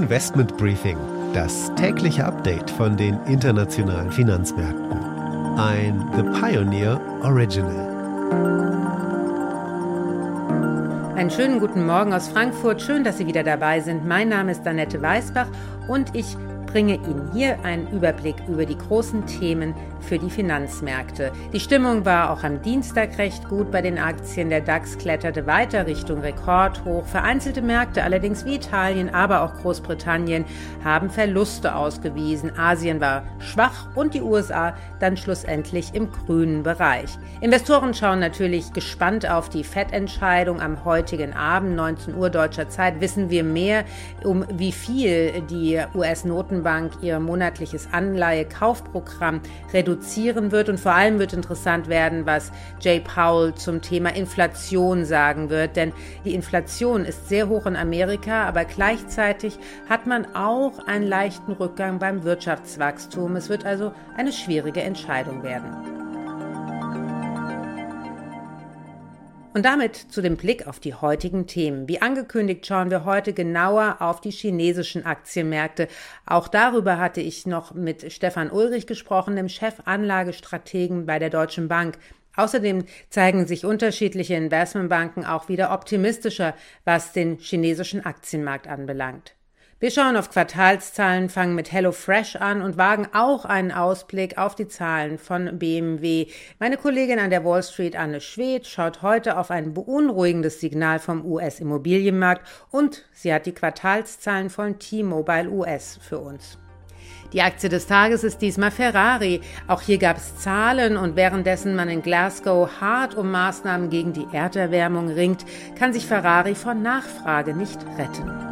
Investment Briefing, das tägliche Update von den internationalen Finanzmärkten. Ein The Pioneer Original. Einen schönen guten Morgen aus Frankfurt. Schön, dass Sie wieder dabei sind. Mein Name ist Annette Weißbach und ich bringe Ihnen hier einen Überblick über die großen Themen für die Finanzmärkte. Die Stimmung war auch am Dienstag recht gut bei den Aktien. Der DAX kletterte weiter Richtung Rekordhoch. Vereinzelte Märkte, allerdings wie Italien, aber auch Großbritannien, haben Verluste ausgewiesen. Asien war schwach und die USA dann schlussendlich im grünen Bereich. Investoren schauen natürlich gespannt auf die FED-Entscheidung am heutigen Abend, 19 Uhr deutscher Zeit, wissen wir mehr, um wie viel die US-Noten Notenbank ihr monatliches Anleihekaufprogramm reduzieren wird. Und vor allem wird interessant werden, was Jay Powell zum Thema Inflation sagen wird. Denn die Inflation ist sehr hoch in Amerika, aber gleichzeitig hat man auch einen leichten Rückgang beim Wirtschaftswachstum. Es wird also eine schwierige Entscheidung werden. Und damit zu dem Blick auf die heutigen Themen. Wie angekündigt schauen wir heute genauer auf die chinesischen Aktienmärkte. Auch darüber hatte ich noch mit Stefan Ulrich gesprochen, dem Chefanlagestrategen bei der Deutschen Bank. Außerdem zeigen sich unterschiedliche Investmentbanken auch wieder optimistischer, was den chinesischen Aktienmarkt anbelangt. Wir schauen auf Quartalszahlen, fangen mit HelloFresh an und wagen auch einen Ausblick auf die Zahlen von BMW. Meine Kollegin an der Wall Street, Anne Schwedt, schaut heute auf ein beunruhigendes Signal vom US-Immobilienmarkt und sie hat die Quartalszahlen von T-Mobile US für uns. Die Aktie des Tages ist diesmal Ferrari. Auch hier gab es Zahlen und währenddessen man in Glasgow hart um Maßnahmen gegen die Erderwärmung ringt, kann sich Ferrari von Nachfrage nicht retten.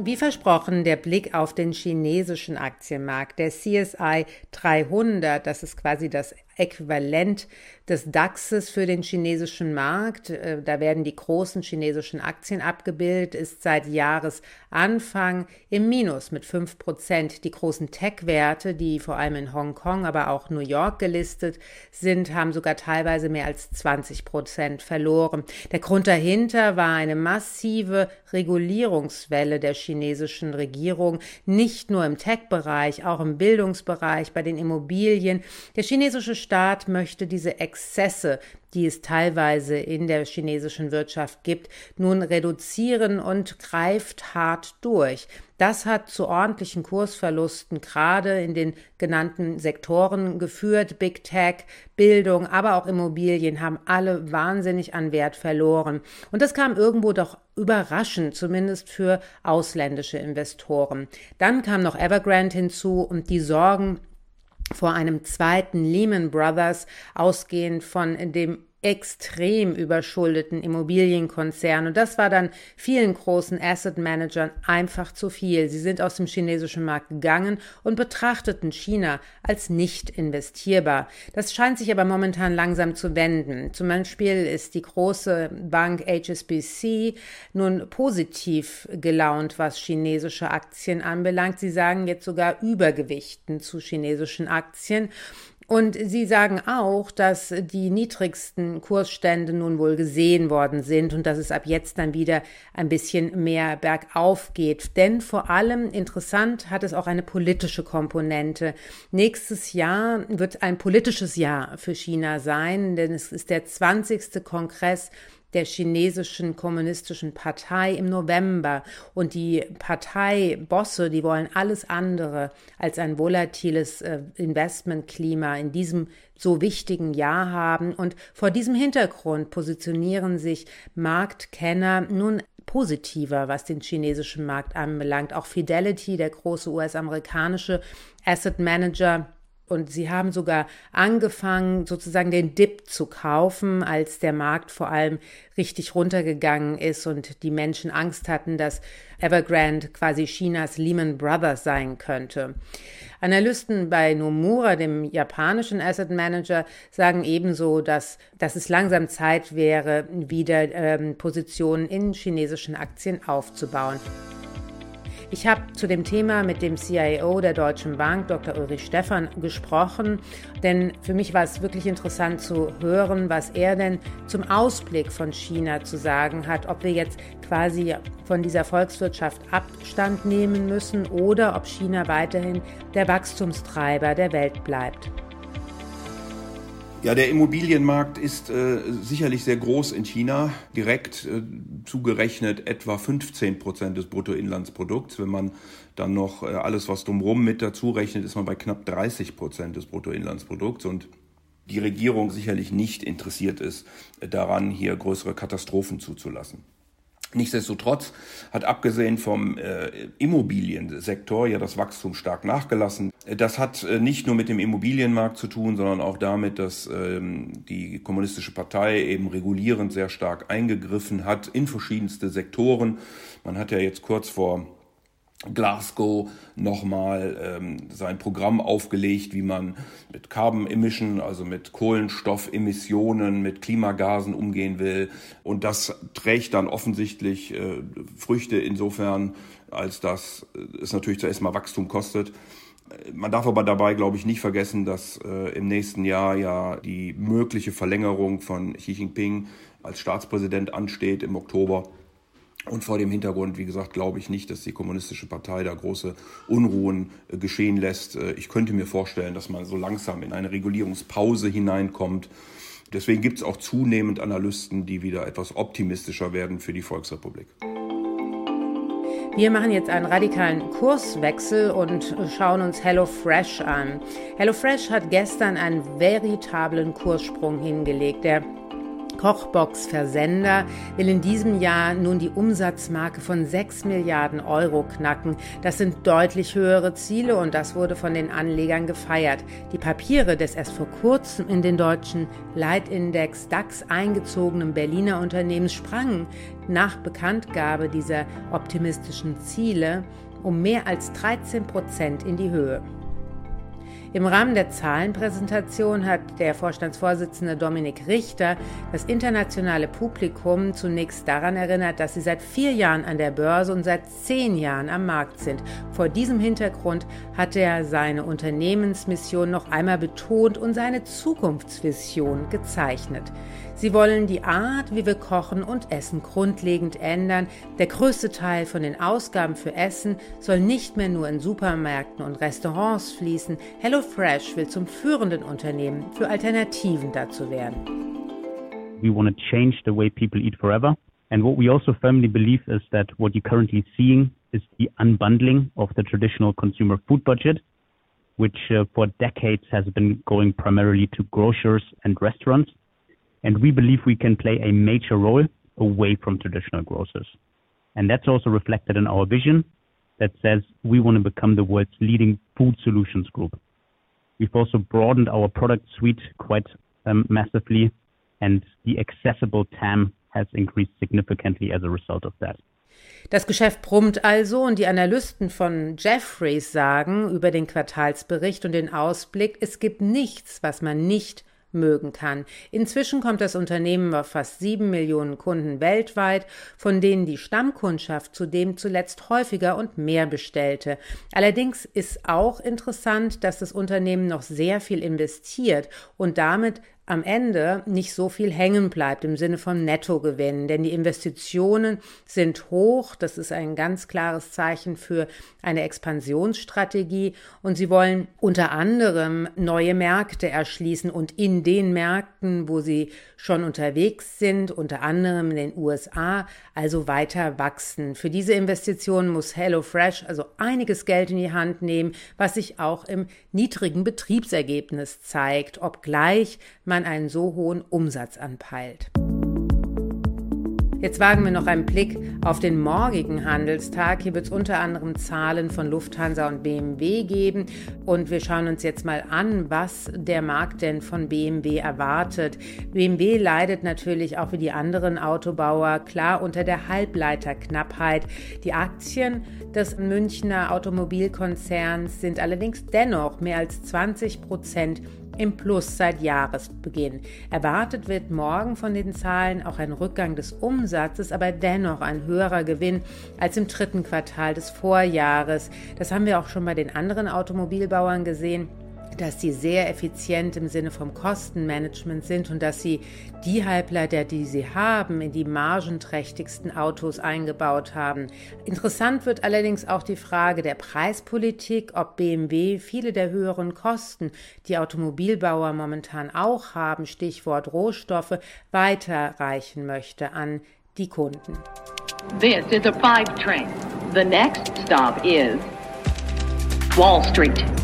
Wie versprochen, der Blick auf den chinesischen Aktienmarkt. Der CSI 300, das ist quasi das Äquivalent des DAXes für den chinesischen Markt. Äh, da werden die großen chinesischen Aktien abgebildet, ist seit Jahresanfang im Minus mit 5 Prozent. Die großen Tech-Werte, die vor allem in Hongkong, aber auch New York gelistet sind, haben sogar teilweise mehr als 20 Prozent verloren. Der Grund dahinter war eine massive Regulierungswelle der chinesischen Regierung, nicht nur im Tech-Bereich, auch im Bildungsbereich, bei den Immobilien. Der chinesische Staat möchte diese Exzesse, die es teilweise in der chinesischen Wirtschaft gibt, nun reduzieren und greift hart durch. Das hat zu ordentlichen Kursverlusten gerade in den genannten Sektoren geführt. Big Tech, Bildung, aber auch Immobilien haben alle wahnsinnig an Wert verloren. Und das kam irgendwo doch überraschend, zumindest für ausländische Investoren. Dann kam noch Evergrande hinzu und die Sorgen vor einem zweiten Lehman Brothers, ausgehend von dem extrem überschuldeten Immobilienkonzern. Und das war dann vielen großen Asset Managern einfach zu viel. Sie sind aus dem chinesischen Markt gegangen und betrachteten China als nicht investierbar. Das scheint sich aber momentan langsam zu wenden. Zum Beispiel ist die große Bank HSBC nun positiv gelaunt, was chinesische Aktien anbelangt. Sie sagen jetzt sogar Übergewichten zu chinesischen Aktien. Und Sie sagen auch, dass die niedrigsten Kursstände nun wohl gesehen worden sind und dass es ab jetzt dann wieder ein bisschen mehr bergauf geht. Denn vor allem interessant hat es auch eine politische Komponente. Nächstes Jahr wird ein politisches Jahr für China sein, denn es ist der 20. Kongress der chinesischen kommunistischen Partei im November. Und die Parteibosse, die wollen alles andere als ein volatiles äh, Investmentklima in diesem so wichtigen Jahr haben. Und vor diesem Hintergrund positionieren sich Marktkenner nun positiver, was den chinesischen Markt anbelangt. Auch Fidelity, der große US-amerikanische Asset Manager, und sie haben sogar angefangen, sozusagen den Dip zu kaufen, als der Markt vor allem richtig runtergegangen ist und die Menschen Angst hatten, dass Evergrande quasi Chinas Lehman Brothers sein könnte. Analysten bei Nomura, dem japanischen Asset Manager, sagen ebenso, dass, dass es langsam Zeit wäre, wieder ähm, Positionen in chinesischen Aktien aufzubauen. Ich habe zu dem Thema mit dem CIO der Deutschen Bank, Dr. Ulrich Stephan, gesprochen, denn für mich war es wirklich interessant zu hören, was er denn zum Ausblick von China zu sagen hat, ob wir jetzt quasi von dieser Volkswirtschaft Abstand nehmen müssen oder ob China weiterhin der Wachstumstreiber der Welt bleibt. Ja, der Immobilienmarkt ist äh, sicherlich sehr groß in China, direkt äh, zugerechnet etwa 15 Prozent des Bruttoinlandsprodukts. Wenn man dann noch äh, alles, was drumherum mit dazu rechnet, ist man bei knapp 30 Prozent des Bruttoinlandsprodukts und die Regierung sicherlich nicht interessiert ist äh, daran, hier größere Katastrophen zuzulassen. Nichtsdestotrotz hat abgesehen vom äh, Immobiliensektor ja das Wachstum stark nachgelassen. Das hat äh, nicht nur mit dem Immobilienmarkt zu tun, sondern auch damit, dass ähm, die Kommunistische Partei eben regulierend sehr stark eingegriffen hat in verschiedenste Sektoren. Man hat ja jetzt kurz vor Glasgow nochmal ähm, sein Programm aufgelegt, wie man mit Carbon Emission, also mit Kohlenstoffemissionen, mit Klimagasen umgehen will. Und das trägt dann offensichtlich äh, Früchte insofern, als dass es natürlich zuerst mal Wachstum kostet. Man darf aber dabei, glaube ich, nicht vergessen, dass äh, im nächsten Jahr ja die mögliche Verlängerung von Xi Jinping als Staatspräsident ansteht im Oktober. Und vor dem Hintergrund, wie gesagt, glaube ich nicht, dass die Kommunistische Partei da große Unruhen äh, geschehen lässt. Äh, ich könnte mir vorstellen, dass man so langsam in eine Regulierungspause hineinkommt. Deswegen gibt es auch zunehmend Analysten, die wieder etwas optimistischer werden für die Volksrepublik. Wir machen jetzt einen radikalen Kurswechsel und schauen uns HelloFresh an. HelloFresh hat gestern einen veritablen Kurssprung hingelegt. Der Kochbox-Versender will in diesem Jahr nun die Umsatzmarke von 6 Milliarden Euro knacken. Das sind deutlich höhere Ziele und das wurde von den Anlegern gefeiert. Die Papiere des erst vor kurzem in den deutschen Leitindex DAX eingezogenen Berliner Unternehmens sprangen nach Bekanntgabe dieser optimistischen Ziele um mehr als 13 Prozent in die Höhe. Im Rahmen der Zahlenpräsentation hat der Vorstandsvorsitzende Dominik Richter das internationale Publikum zunächst daran erinnert, dass sie seit vier Jahren an der Börse und seit zehn Jahren am Markt sind. Vor diesem Hintergrund hat er seine Unternehmensmission noch einmal betont und seine Zukunftsvision gezeichnet. Sie wollen die Art, wie wir kochen und essen, grundlegend ändern. Der größte Teil von den Ausgaben für Essen soll nicht mehr nur in Supermärkten und Restaurants fließen. HelloFresh will zum führenden Unternehmen für Alternativen dazu werden. We want to change the way people eat forever. And what we also firmly believe is that what you're currently seeing is the unbundling of the traditional consumer food budget, which uh, for decades has been going primarily to grocers and restaurants. And we believe we can play a major role away from traditional grocers. And that's also reflected in our vision that says we want to become the world's leading food solutions group. We've also broadened our product suite quite um, massively, and the accessible TAM has increased significantly as a result of that. Das Geschäft brummt also und die Analysten von Jeffreys sagen über den Quartalsbericht und den Ausblick, es gibt nichts, was man nicht mögen kann. Inzwischen kommt das Unternehmen auf fast sieben Millionen Kunden weltweit, von denen die Stammkundschaft zudem zuletzt häufiger und mehr bestellte. Allerdings ist auch interessant, dass das Unternehmen noch sehr viel investiert und damit am Ende nicht so viel hängen bleibt im Sinne von Nettogewinn. Denn die Investitionen sind hoch. Das ist ein ganz klares Zeichen für eine Expansionsstrategie. Und sie wollen unter anderem neue Märkte erschließen und in den Märkten, wo sie schon unterwegs sind, unter anderem in den USA, also weiter wachsen. Für diese Investitionen muss HelloFresh also einiges Geld in die Hand nehmen, was sich auch im niedrigen Betriebsergebnis zeigt, obgleich man man einen so hohen Umsatz anpeilt. Jetzt wagen wir noch einen Blick auf den morgigen Handelstag. Hier wird es unter anderem Zahlen von Lufthansa und BMW geben. Und wir schauen uns jetzt mal an, was der Markt denn von BMW erwartet. BMW leidet natürlich auch wie die anderen Autobauer klar unter der Halbleiterknappheit. Die Aktien des Münchner Automobilkonzerns sind allerdings dennoch mehr als 20 Prozent im Plus seit Jahresbeginn. Erwartet wird morgen von den Zahlen auch ein Rückgang des Umsatzes, aber dennoch ein höherer Gewinn als im dritten Quartal des Vorjahres. Das haben wir auch schon bei den anderen Automobilbauern gesehen dass sie sehr effizient im Sinne vom Kostenmanagement sind und dass sie die Halbleiter, die sie haben, in die margenträchtigsten Autos eingebaut haben. Interessant wird allerdings auch die Frage der Preispolitik, ob BMW viele der höheren Kosten, die Automobilbauer momentan auch haben, Stichwort Rohstoffe, weiterreichen möchte an die Kunden. This is a five train. The next stop is Wall Street.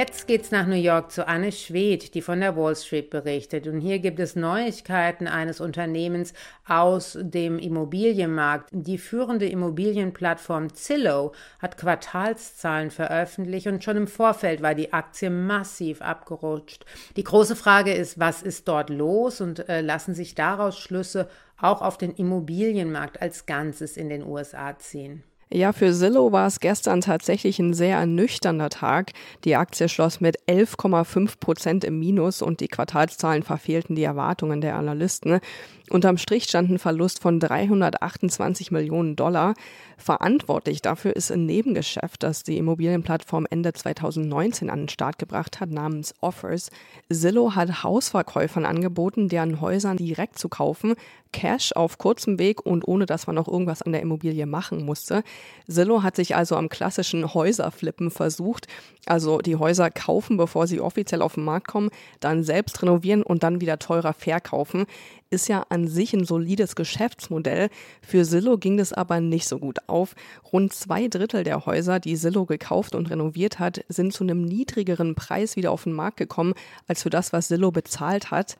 Jetzt geht's nach New York zu Anne Schwedt, die von der Wall Street berichtet. Und hier gibt es Neuigkeiten eines Unternehmens aus dem Immobilienmarkt. Die führende Immobilienplattform Zillow hat Quartalszahlen veröffentlicht und schon im Vorfeld war die Aktie massiv abgerutscht. Die große Frage ist, was ist dort los und äh, lassen sich daraus Schlüsse auch auf den Immobilienmarkt als Ganzes in den USA ziehen? Ja, für Zillow war es gestern tatsächlich ein sehr ernüchternder Tag. Die Aktie schloss mit 11,5 Prozent im Minus und die Quartalszahlen verfehlten die Erwartungen der Analysten. Unterm Strich stand ein Verlust von 328 Millionen Dollar. Verantwortlich dafür ist ein Nebengeschäft, das die Immobilienplattform Ende 2019 an den Start gebracht hat, namens Offers. Zillow hat Hausverkäufern angeboten, deren Häusern direkt zu kaufen, Cash auf kurzem Weg und ohne dass man noch irgendwas an der Immobilie machen musste. Zillow hat sich also am klassischen Häuserflippen versucht, also die Häuser kaufen, bevor sie offiziell auf den Markt kommen, dann selbst renovieren und dann wieder teurer verkaufen ist ja an sich ein solides Geschäftsmodell. Für Zillow ging das aber nicht so gut auf. Rund zwei Drittel der Häuser, die Zillow gekauft und renoviert hat, sind zu einem niedrigeren Preis wieder auf den Markt gekommen, als für das, was Zillow bezahlt hat.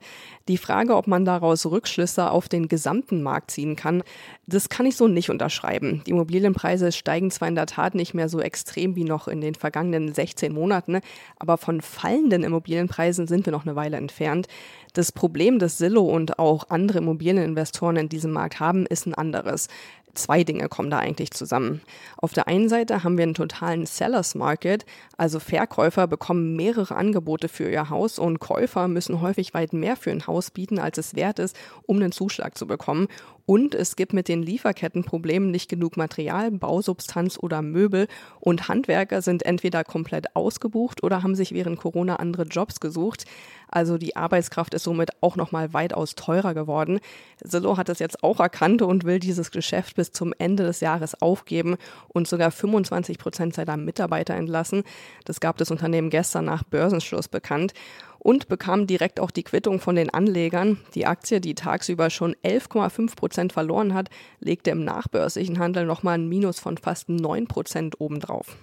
Die Frage, ob man daraus Rückschlüsse auf den gesamten Markt ziehen kann, das kann ich so nicht unterschreiben. Die Immobilienpreise steigen zwar in der Tat nicht mehr so extrem wie noch in den vergangenen 16 Monaten, aber von fallenden Immobilienpreisen sind wir noch eine Weile entfernt. Das Problem, das Zillow und auch andere Immobilieninvestoren in diesem Markt haben, ist ein anderes. Zwei Dinge kommen da eigentlich zusammen. Auf der einen Seite haben wir einen totalen Sellers Market, also Verkäufer bekommen mehrere Angebote für ihr Haus und Käufer müssen häufig weit mehr für ein Haus bieten, als es wert ist, um einen Zuschlag zu bekommen. Und es gibt mit den Lieferkettenproblemen nicht genug Material, Bausubstanz oder Möbel. Und Handwerker sind entweder komplett ausgebucht oder haben sich während Corona andere Jobs gesucht. Also die Arbeitskraft ist somit auch nochmal weitaus teurer geworden. Zillow hat es jetzt auch erkannt und will dieses Geschäft bis zum Ende des Jahres aufgeben und sogar 25 Prozent seiner Mitarbeiter entlassen. Das gab das Unternehmen gestern nach Börsenschluss bekannt und bekam direkt auch die Quittung von den Anlegern. Die Aktie, die tagsüber schon 11,5 Prozent verloren hat, legte im nachbörslichen Handel nochmal ein Minus von fast 9 Prozent obendrauf.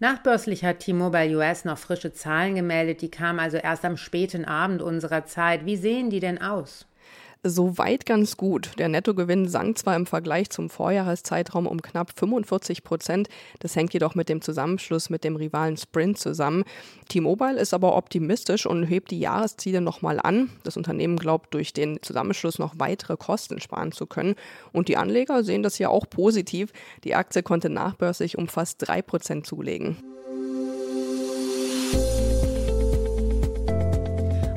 Nachbörslich hat T-Mobile US noch frische Zahlen gemeldet, die kamen also erst am späten Abend unserer Zeit. Wie sehen die denn aus? Soweit ganz gut. Der Nettogewinn sank zwar im Vergleich zum Vorjahreszeitraum um knapp 45 Prozent, das hängt jedoch mit dem Zusammenschluss mit dem Rivalen Sprint zusammen. T-Mobile ist aber optimistisch und hebt die Jahresziele nochmal an. Das Unternehmen glaubt, durch den Zusammenschluss noch weitere Kosten sparen zu können. Und die Anleger sehen das ja auch positiv. Die Aktie konnte nachbörslich um fast drei Prozent zulegen.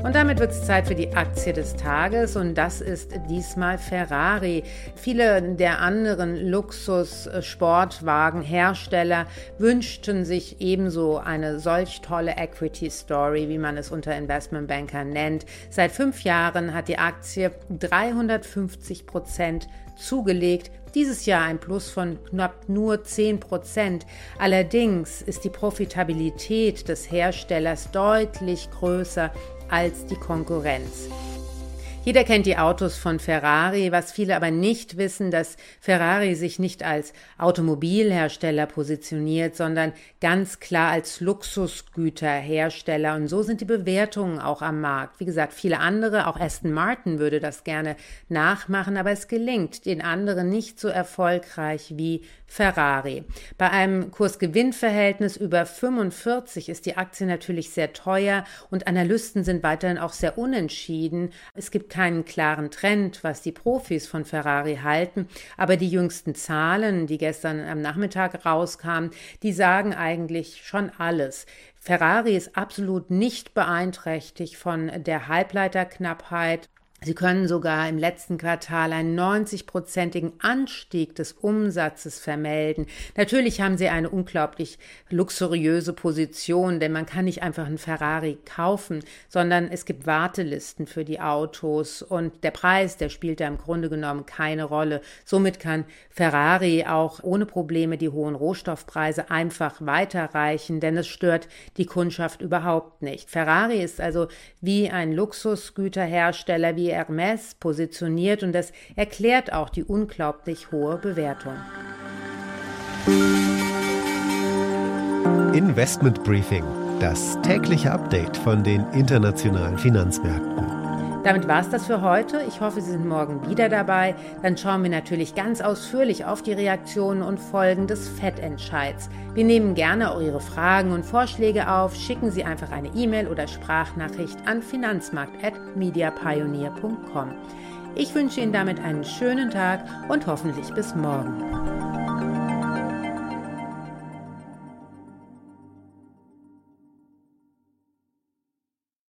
Und damit wird es Zeit für die Aktie des Tages und das ist diesmal Ferrari. Viele der anderen Luxus-Sportwagenhersteller wünschten sich ebenso eine solch tolle Equity Story, wie man es unter Investmentbankern nennt. Seit fünf Jahren hat die Aktie 350 Prozent zugelegt. Dieses Jahr ein Plus von knapp nur 10 Prozent. Allerdings ist die Profitabilität des Herstellers deutlich größer als die Konkurrenz. Jeder kennt die Autos von Ferrari, was viele aber nicht wissen, dass Ferrari sich nicht als Automobilhersteller positioniert, sondern ganz klar als Luxusgüterhersteller. Und so sind die Bewertungen auch am Markt. Wie gesagt, viele andere, auch Aston Martin würde das gerne nachmachen, aber es gelingt den anderen nicht so erfolgreich wie Ferrari. Bei einem Kurs-Gewinn-Verhältnis über 45 ist die Aktie natürlich sehr teuer und Analysten sind weiterhin auch sehr unentschieden. Es gibt keinen klaren Trend, was die Profis von Ferrari halten, aber die jüngsten Zahlen, die gestern am Nachmittag rauskamen, die sagen eigentlich schon alles. Ferrari ist absolut nicht beeinträchtigt von der Halbleiterknappheit Sie können sogar im letzten Quartal einen 90-prozentigen Anstieg des Umsatzes vermelden. Natürlich haben sie eine unglaublich luxuriöse Position, denn man kann nicht einfach einen Ferrari kaufen, sondern es gibt Wartelisten für die Autos und der Preis, der spielt da im Grunde genommen keine Rolle. Somit kann Ferrari auch ohne Probleme die hohen Rohstoffpreise einfach weiterreichen, denn es stört die Kundschaft überhaupt nicht. Ferrari ist also wie ein Luxusgüterhersteller, wie Hermes positioniert und das erklärt auch die unglaublich hohe Bewertung. Investment Briefing, das tägliche Update von den internationalen Finanzmärkten. Damit war es das für heute. Ich hoffe, Sie sind morgen wieder dabei. Dann schauen wir natürlich ganz ausführlich auf die Reaktionen und Folgen des FED-Entscheids. Wir nehmen gerne auch Ihre Fragen und Vorschläge auf. Schicken Sie einfach eine E-Mail oder Sprachnachricht an finanzmarkt.mediapioneer.com. Ich wünsche Ihnen damit einen schönen Tag und hoffentlich bis morgen.